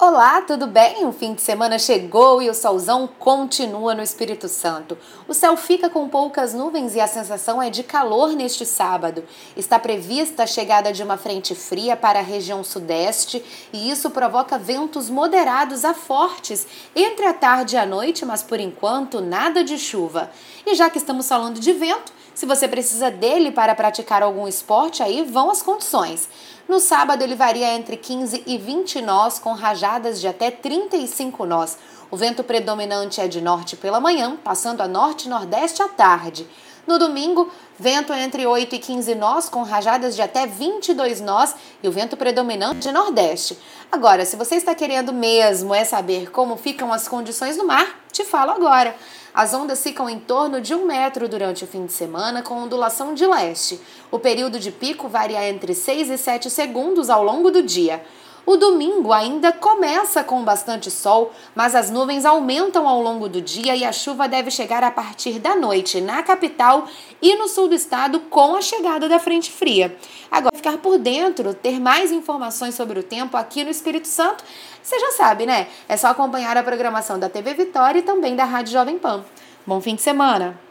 Olá, tudo bem? O fim de semana chegou e o solzão continua no Espírito Santo. O céu fica com poucas nuvens e a sensação é de calor neste sábado. Está prevista a chegada de uma frente fria para a região sudeste e isso provoca ventos moderados a fortes entre a tarde e a noite, mas por enquanto nada de chuva. E já que estamos falando de vento, se você precisa dele para praticar algum esporte, aí vão as condições. No sábado, ele varia entre 15 e 20 nós, com rajadas de até 35 nós. O vento predominante é de norte pela manhã, passando a norte e nordeste à tarde. No domingo, vento entre 8 e 15 nós, com rajadas de até 22 nós e o vento predominante de nordeste. Agora, se você está querendo mesmo é saber como ficam as condições no mar, te falo agora. As ondas ficam em torno de um metro durante o fim de semana, com ondulação de leste. O período de pico varia entre 6 e 7 segundos ao longo do dia. O domingo ainda começa com bastante sol, mas as nuvens aumentam ao longo do dia e a chuva deve chegar a partir da noite na capital e no sul do estado com a chegada da frente fria. Agora, ficar por dentro, ter mais informações sobre o tempo aqui no Espírito Santo, você já sabe, né? É só acompanhar a programação da TV Vitória e também da Rádio Jovem Pan. Bom fim de semana!